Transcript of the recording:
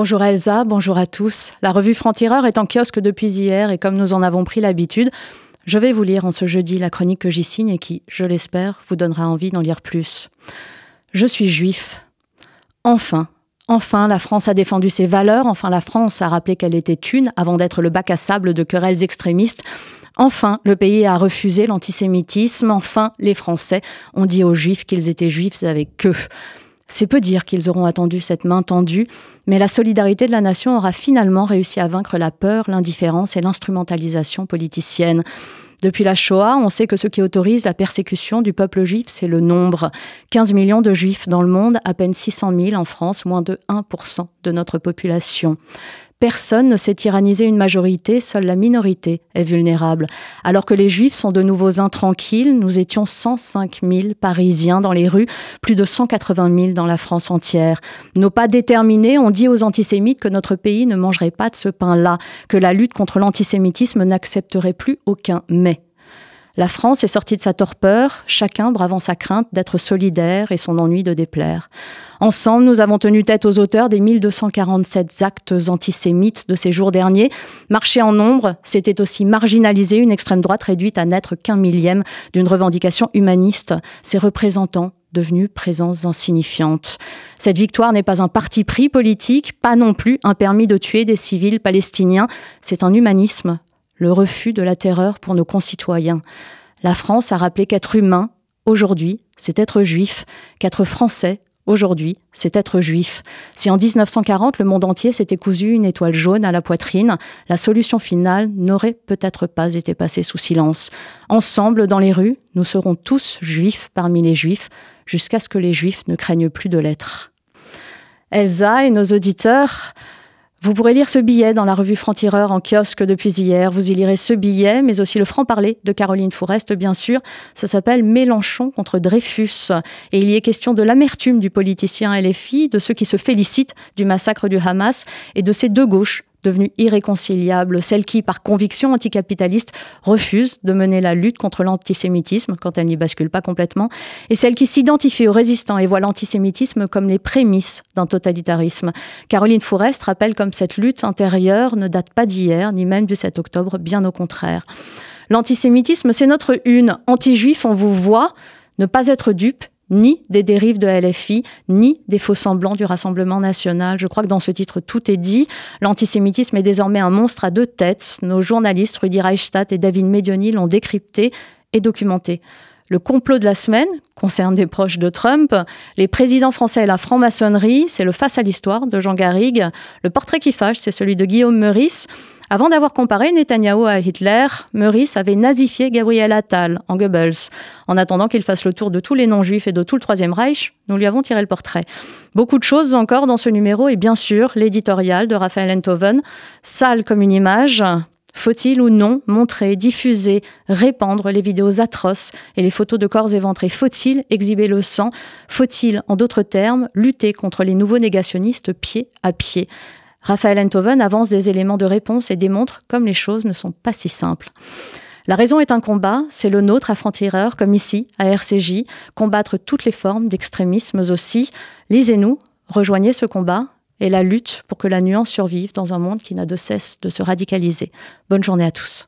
Bonjour Elsa, bonjour à tous. La revue Franc-Tireur est en kiosque depuis hier et comme nous en avons pris l'habitude, je vais vous lire en ce jeudi la chronique que j'y signe et qui, je l'espère, vous donnera envie d'en lire plus. Je suis juif. Enfin, enfin, la France a défendu ses valeurs, enfin la France a rappelé qu'elle était une avant d'être le bac à sable de querelles extrémistes. Enfin, le pays a refusé l'antisémitisme. Enfin, les Français ont dit aux Juifs qu'ils étaient juifs avec eux. C'est peu dire qu'ils auront attendu cette main tendue, mais la solidarité de la nation aura finalement réussi à vaincre la peur, l'indifférence et l'instrumentalisation politicienne. Depuis la Shoah, on sait que ce qui autorise la persécution du peuple juif, c'est le nombre. 15 millions de juifs dans le monde, à peine 600 000 en France, moins de 1% de notre population. Personne ne sait tyranniser une majorité, seule la minorité est vulnérable. Alors que les Juifs sont de nouveaux intranquilles, nous étions 105 000 Parisiens dans les rues, plus de 180 000 dans la France entière. Nos pas déterminés ont dit aux antisémites que notre pays ne mangerait pas de ce pain-là, que la lutte contre l'antisémitisme n'accepterait plus aucun mais. La France est sortie de sa torpeur, chacun bravant sa crainte d'être solidaire et son ennui de déplaire. Ensemble, nous avons tenu tête aux auteurs des 1247 actes antisémites de ces jours derniers. Marcher en nombre, c'était aussi marginaliser une extrême droite réduite à n'être qu'un millième d'une revendication humaniste, ses représentants devenus présences insignifiantes. Cette victoire n'est pas un parti pris politique, pas non plus un permis de tuer des civils palestiniens, c'est un humanisme le refus de la terreur pour nos concitoyens. La France a rappelé qu'être humain, aujourd'hui, c'est être juif, qu'être français, Aujourd'hui, c'est être juif. Si en 1940, le monde entier s'était cousu une étoile jaune à la poitrine, la solution finale n'aurait peut-être pas été passée sous silence. Ensemble, dans les rues, nous serons tous juifs parmi les juifs, jusqu'à ce que les juifs ne craignent plus de l'être. Elsa et nos auditeurs vous pourrez lire ce billet dans la revue Franc-Tireur en kiosque depuis hier. Vous y lirez ce billet, mais aussi le franc-parler de Caroline Fourest, bien sûr. Ça s'appelle Mélenchon contre Dreyfus. Et il y est question de l'amertume du politicien LFI, de ceux qui se félicitent du massacre du Hamas et de ces deux gauches devenue irréconciliable, celle qui, par conviction anticapitaliste, refuse de mener la lutte contre l'antisémitisme quand elle n'y bascule pas complètement, et celle qui s'identifie aux résistants et voit l'antisémitisme comme les prémices d'un totalitarisme. Caroline Fourest rappelle comme cette lutte intérieure ne date pas d'hier, ni même du 7 octobre, bien au contraire. L'antisémitisme, c'est notre une. Anti-juif, on vous voit, ne pas être dupe ni des dérives de LFI, ni des faux semblants du Rassemblement national. Je crois que dans ce titre, tout est dit. L'antisémitisme est désormais un monstre à deux têtes. Nos journalistes Rudy Reichstadt et David Medioni l'ont décrypté et documenté. Le complot de la semaine concerne des proches de Trump. Les présidents français et la franc-maçonnerie, c'est le face à l'histoire de Jean Garrigue. Le portrait qui fâche, c'est celui de Guillaume Meurice. Avant d'avoir comparé Netanyahou à Hitler, Meurice avait nazifié Gabriel Attal en Goebbels. En attendant qu'il fasse le tour de tous les non-juifs et de tout le Troisième Reich, nous lui avons tiré le portrait. Beaucoup de choses encore dans ce numéro et bien sûr l'éditorial de Raphaël Enthoven, sale comme une image, faut-il ou non montrer, diffuser, répandre les vidéos atroces et les photos de corps éventrés Faut-il exhiber le sang? Faut-il, en d'autres termes, lutter contre les nouveaux négationnistes pied à pied? Raphaël Enthoven avance des éléments de réponse et démontre comme les choses ne sont pas si simples. La raison est un combat, c'est le nôtre à Franc-Tireur, comme ici, à RCJ, combattre toutes les formes d'extrémisme aussi. Lisez-nous, rejoignez ce combat et la lutte pour que la nuance survive dans un monde qui n'a de cesse de se radicaliser. Bonne journée à tous.